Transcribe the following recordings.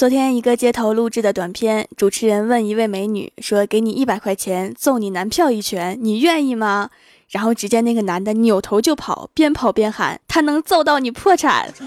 昨天一个街头录制的短片，主持人问一位美女说：“给你一百块钱揍你男票一拳，你愿意吗？”然后只见那个男的扭头就跑，边跑边喊：“他能揍到你破产。”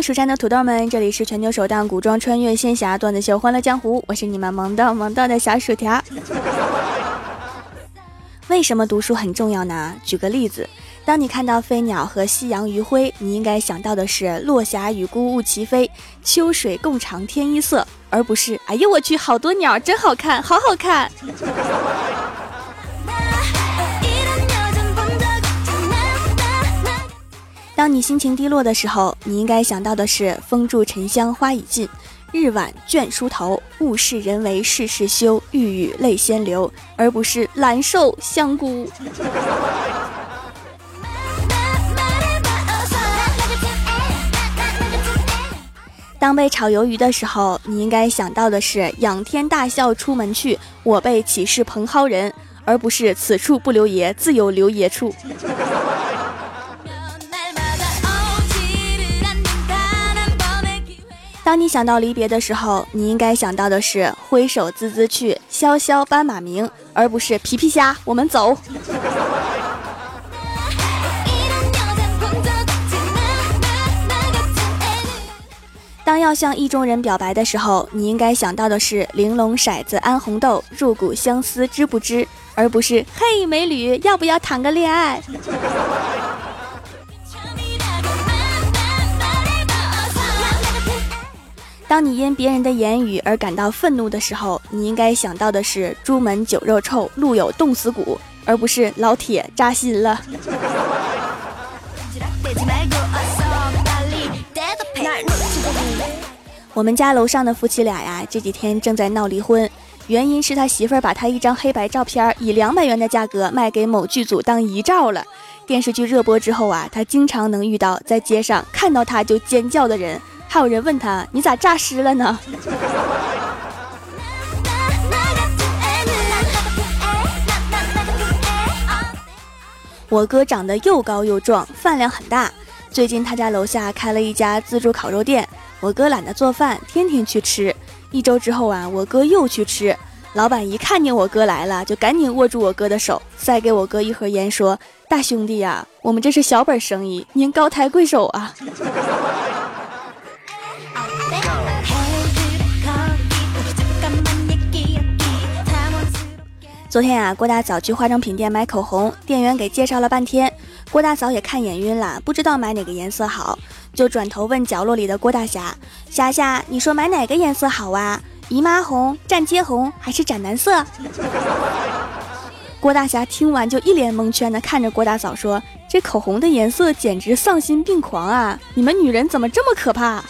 蜀山的土豆们，这里是全球首档古装穿越仙侠段子秀《欢乐江湖》，我是你们萌到萌到的小薯条。为什么读书很重要呢？举个例子，当你看到飞鸟和夕阳余晖，你应该想到的是“落霞与孤鹜齐飞，秋水共长天一色”，而不是“哎呦我去，好多鸟，真好看，好好看”。当你心情低落的时候，你应该想到的是“风住沉香花已尽，日晚倦梳头，物是人为事事休，欲语泪先流”，而不是“兰寿香菇”。当被炒鱿鱼的时候，你应该想到的是“仰天大笑出门去，我辈岂是蓬蒿人”，而不是“此处不留爷，自有留爷处”。当你想到离别的时候，你应该想到的是挥手滋滋去，萧萧斑马鸣，而不是皮皮虾，我们走。当要向意中人表白的时候，你应该想到的是玲珑骰子安红豆，入骨相思知不知，而不是嘿美女，要不要谈个恋爱？当你因别人的言语而感到愤怒的时候，你应该想到的是“朱门酒肉臭，路有冻死骨”，而不是“老铁扎心了”。我们家楼上的夫妻俩呀，这几天正在闹离婚，原因是他媳妇儿把他一张黑白照片以两百元的价格卖给某剧组当遗照了。电视剧热播之后啊，他经常能遇到在街上看到他就尖叫的人。还有人问他：“你咋诈尸了呢？”我哥长得又高又壮，饭量很大。最近他家楼下开了一家自助烤肉店，我哥懒得做饭，天天去吃。一周之后啊，我哥又去吃，老板一看见我哥来了，就赶紧握住我哥的手，塞给我哥一盒烟，说：“大兄弟呀，我们这是小本生意，您高抬贵手啊。”昨天啊，郭大嫂去化妆品店买口红，店员给介绍了半天，郭大嫂也看眼晕了，不知道买哪个颜色好，就转头问角落里的郭大侠：“霞霞，你说买哪个颜色好啊？姨妈红、站街红还是斩男色？”郭大侠听完就一脸蒙圈的看着郭大嫂说：“这口红的颜色简直丧心病狂啊！你们女人怎么这么可怕？”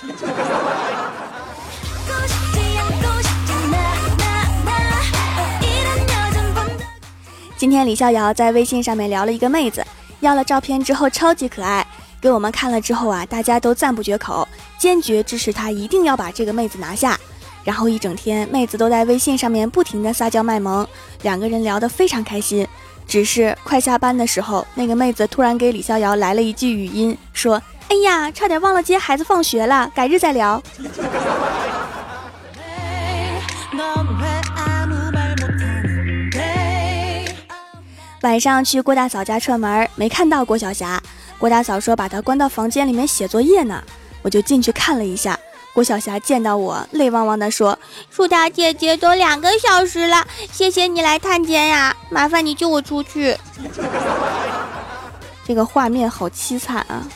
今天李逍遥在微信上面聊了一个妹子，要了照片之后超级可爱，给我们看了之后啊，大家都赞不绝口，坚决支持他一定要把这个妹子拿下。然后一整天，妹子都在微信上面不停的撒娇卖萌，两个人聊得非常开心。只是快下班的时候，那个妹子突然给李逍遥来了一句语音，说：“哎呀，差点忘了接孩子放学了，改日再聊。”晚上去郭大嫂家串门，没看到郭晓霞。郭大嫂说把她关到房间里面写作业呢，我就进去看了一下。郭晓霞见到我，泪汪汪地说：“树大姐姐都两个小时了，谢谢你来探监呀，麻烦你救我出去。”这个画面好凄惨啊！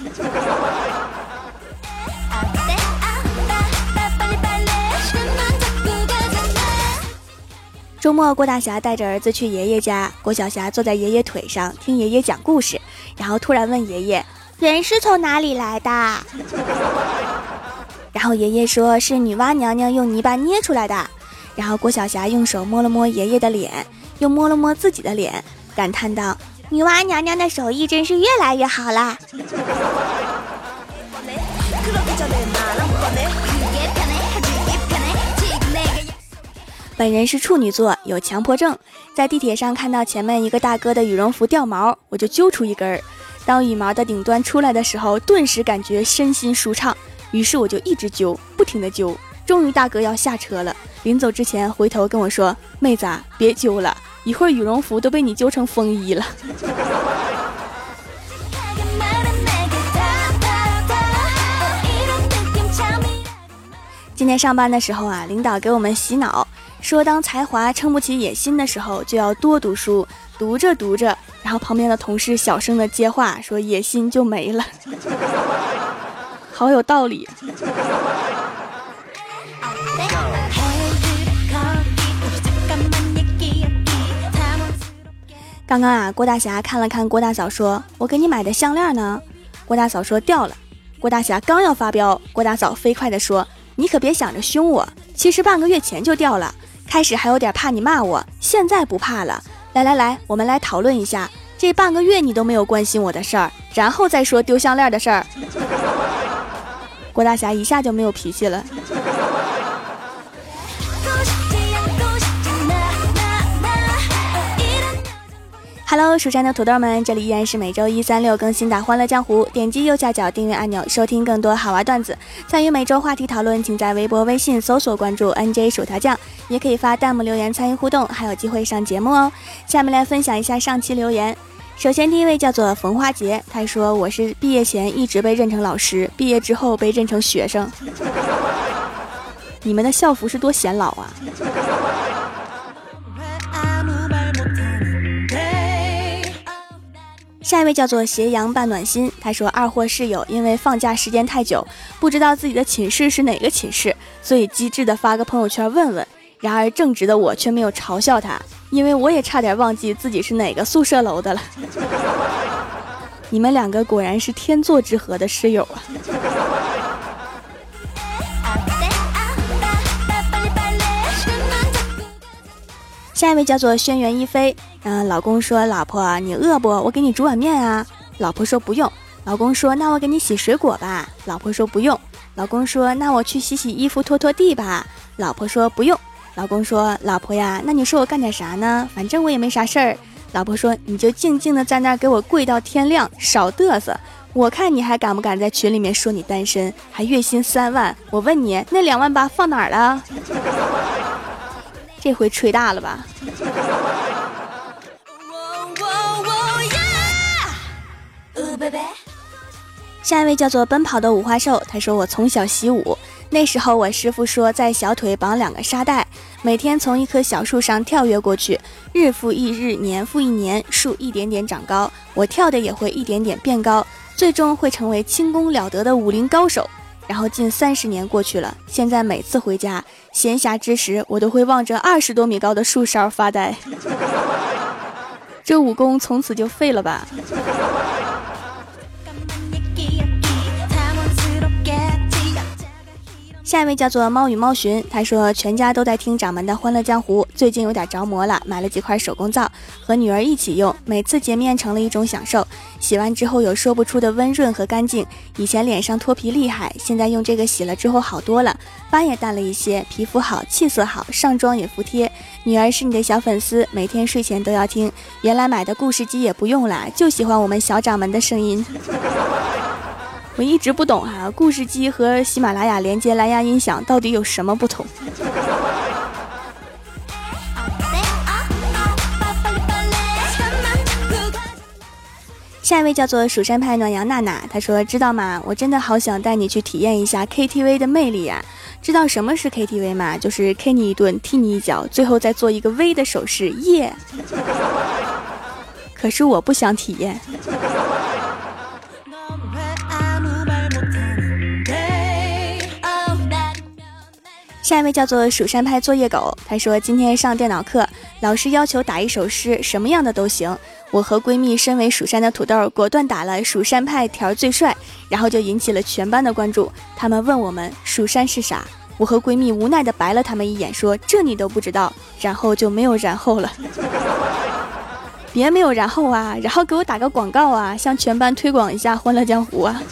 周末，郭大侠带着儿子去爷爷家。郭晓霞坐在爷爷腿上听爷爷讲故事，然后突然问爷爷：“人是从哪里来的？” 然后爷爷说是女娲娘娘用泥巴捏出来的。然后郭晓霞用手摸了摸爷爷的脸，又摸了摸自己的脸，感叹道：“女娲娘娘的手艺真是越来越好啦。” 本人是处女座，有强迫症，在地铁上看到前面一个大哥的羽绒服掉毛，我就揪出一根儿。当羽毛的顶端出来的时候，顿时感觉身心舒畅，于是我就一直揪，不停的揪。终于大哥要下车了，临走之前回头跟我说：“妹子啊，别揪了，一会儿羽绒服都被你揪成风衣了。”今天上班的时候啊，领导给我们洗脑。说当才华撑不起野心的时候，就要多读书。读着读着，然后旁边的同事小声的接话说：“野心就没了。”好有道理。刚刚啊，郭大侠看了看郭大嫂，说：“我给你买的项链呢？”郭大嫂说：“掉了。”郭大侠刚要发飙，郭大嫂飞快的说：“你可别想着凶我，其实半个月前就掉了。”开始还有点怕你骂我，现在不怕了。来来来，我们来讨论一下，这半个月你都没有关心我的事儿，然后再说丢项链的事儿。郭大侠一下就没有脾气了。Hello，蜀山的土豆们，这里依然是每周一、三、六更新的《欢乐江湖》。点击右下角订阅按钮，收听更多好玩段子。参与每周话题讨论，请在微博、微信搜索关注 NJ 薯条酱，也可以发弹幕留言参与互动，还有机会上节目哦。下面来分享一下上期留言。首先，第一位叫做冯花杰，他说：“我是毕业前一直被认成老师，毕业之后被认成学生。你们的校服是多显老啊！”下一位叫做斜阳半暖心，他说二货室友因为放假时间太久，不知道自己的寝室是哪个寝室，所以机智的发个朋友圈问问。然而正直的我却没有嘲笑他，因为我也差点忘记自己是哪个宿舍楼的了。你们两个果然是天作之合的室友啊！下一位叫做轩辕一飞。嗯，老公说：“老婆，你饿不？我给你煮碗面啊。”老婆说：“不用。”老公说：“那我给你洗水果吧。”老婆说：“不用。”老公说：“那我去洗洗衣服、拖拖地吧。”老婆说：“不用。”老公说：“老婆呀，那你说我干点啥呢？反正我也没啥事儿。”老婆说：“你就静静的在那儿给我跪到天亮，少嘚瑟。我看你还敢不敢在群里面说你单身，还月薪三万？我问你，那两万八放哪儿了？这回吹大了吧？”下一位叫做奔跑的五花兽，他说我从小习武，那时候我师傅说在小腿绑两个沙袋，每天从一棵小树上跳跃过去，日复一日，年复一年，树一点点长高，我跳的也会一点点变高，最终会成为轻功了得的武林高手。然后近三十年过去了，现在每次回家闲暇之时，我都会望着二十多米高的树梢发呆。这武功从此就废了吧？下一位叫做猫与猫寻，他说全家都在听掌门的欢乐江湖，最近有点着魔了，买了几块手工皂和女儿一起用，每次洁面成了一种享受。洗完之后有说不出的温润和干净，以前脸上脱皮厉害，现在用这个洗了之后好多了，斑也淡了一些，皮肤好，气色好，上妆也服帖。女儿是你的小粉丝，每天睡前都要听。原来买的故事机也不用了，就喜欢我们小掌门的声音。我一直不懂哈，故事机和喜马拉雅连接蓝牙音响到底有什么不同？下一位叫做蜀山派暖阳娜娜，她说：“知道吗？我真的好想带你去体验一下 KTV 的魅力呀！知道什么是 KTV 吗？就是 K 你一顿，踢你一脚，最后再做一个 V 的手势，耶！可是我不想体验。”下一位叫做蜀山派作业狗，他说今天上电脑课，老师要求打一首诗，什么样的都行。我和闺蜜身为蜀山的土豆，果断打了蜀山派条最帅，然后就引起了全班的关注。他们问我们蜀山是啥，我和闺蜜无奈的白了他们一眼，说这你都不知道，然后就没有然后了。别没有然后啊，然后给我打个广告啊，向全班推广一下欢乐江湖啊。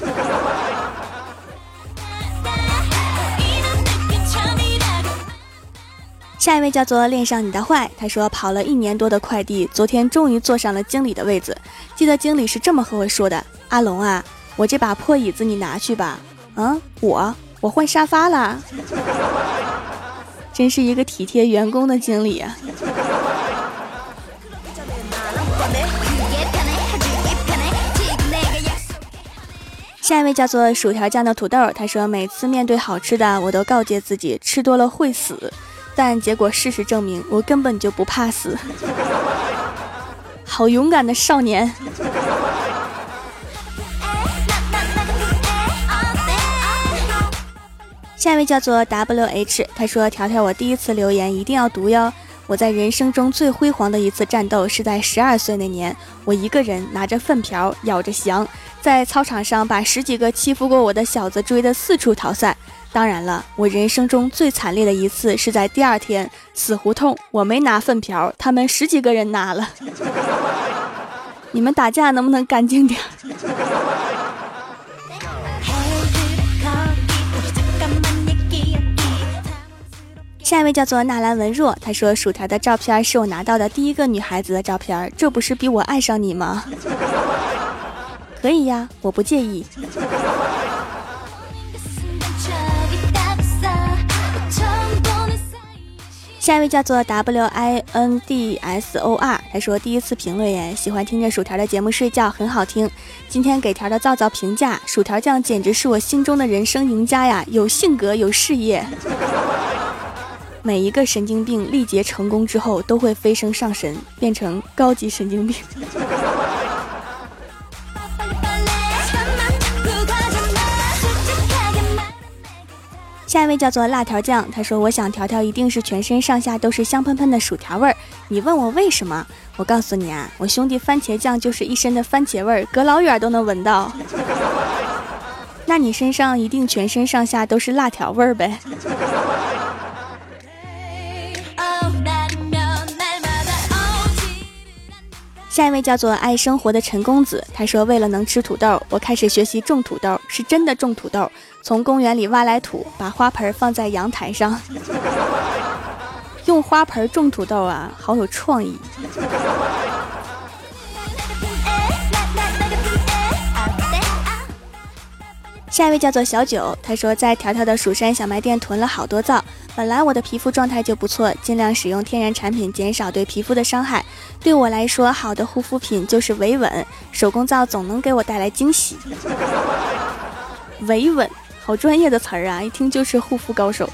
下一位叫做恋上你的坏，他说跑了一年多的快递，昨天终于坐上了经理的位子。记得经理是这么和我说的：“阿龙啊，我这把破椅子你拿去吧。”嗯，我我换沙发了，真是一个体贴员工的经理啊。下一位叫做薯条酱的土豆，他说每次面对好吃的，我都告诫自己吃多了会死。但结果事实证明，我根本就不怕死，好勇敢的少年。下一位叫做 W H，他说：“条条，我第一次留言一定要读哟。我在人生中最辉煌的一次战斗是在十二岁那年，我一个人拿着粪瓢，咬着翔，在操场上把十几个欺负过我的小子追得四处逃散。”当然了，我人生中最惨烈的一次是在第二天死胡同，我没拿粪瓢，他们十几个人拿了。你们打架能不能干净点？下一位叫做纳兰文若，他说薯条的照片是我拿到的第一个女孩子的照片，这不是逼我爱上你吗？可以呀，我不介意。下一位叫做 W I N D S O R，他说第一次评论耶，喜欢听着薯条的节目睡觉，很好听。今天给条的皂皂评价，薯条酱简直是我心中的人生赢家呀，有性格，有事业。每一个神经病历劫成功之后，都会飞升上神，变成高级神经病。下一位叫做辣条酱，他说：“我想条条一定是全身上下都是香喷喷的薯条味儿。你问我为什么？我告诉你啊，我兄弟番茄酱就是一身的番茄味儿，隔老远都能闻到。那你身上一定全身上下都是辣条味儿呗。”下一位叫做爱生活的陈公子，他说：“为了能吃土豆，我开始学习种土豆，是真的种土豆。从公园里挖来土，把花盆放在阳台上，用花盆种土豆啊，好有创意。”下一位叫做小九，他说在条条的蜀山小卖店囤了好多皂。本来我的皮肤状态就不错，尽量使用天然产品，减少对皮肤的伤害。对我来说，好的护肤品就是维稳，手工皂总能给我带来惊喜。维稳，好专业的词儿啊，一听就是护肤高手。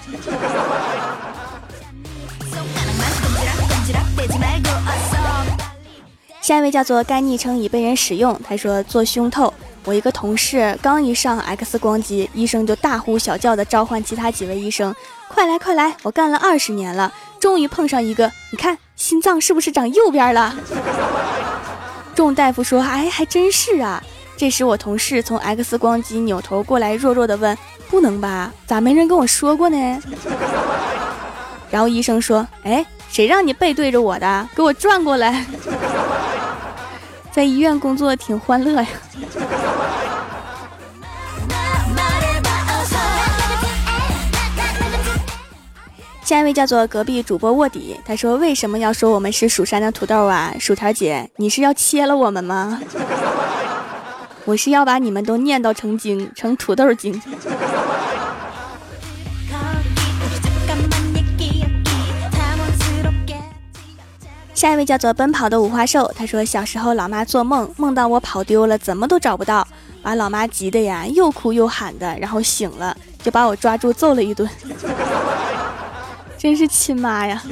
下一位叫做该昵称已被人使用，他说做胸透。我一个同事刚一上 X 光机，医生就大呼小叫的召唤其他几位医生，快来快来！我干了二十年了，终于碰上一个，你看心脏是不是长右边了？众大夫说，哎，还真是啊。这时我同事从 X 光机扭头过来，弱弱的问，不能吧？咋没人跟我说过呢？然后医生说，哎，谁让你背对着我的？给我转过来。在医院工作挺欢乐呀。下一位叫做隔壁主播卧底，他说：“为什么要说我们是蜀山的土豆啊？薯条姐，你是要切了我们吗？我是要把你们都念叨成精，成土豆精。”下一位叫做奔跑的五花兽，他说小时候老妈做梦梦到我跑丢了，怎么都找不到，把老妈急的呀，又哭又喊的，然后醒了就把我抓住揍了一顿，真是亲妈呀。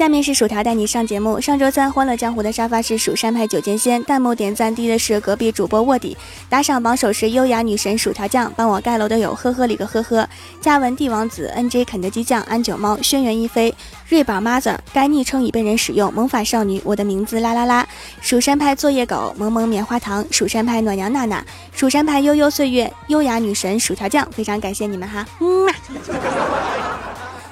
下面是薯条带你上节目。上周三欢乐江湖的沙发是蜀山派九剑仙，弹幕点赞低的是隔壁主播卧底，打赏榜首是优雅女神薯条酱，帮我盖楼的有呵呵里个呵呵，嘉文帝王子，NJ 肯德基酱，安九猫，轩辕一飞，瑞宝 mother，该昵称已被人使用，萌法少女，我的名字啦啦啦，蜀山派作业狗，萌萌棉花糖，蜀山派暖阳娜娜，蜀山派悠悠岁月，优雅女神薯条酱，非常感谢你们哈，嗯。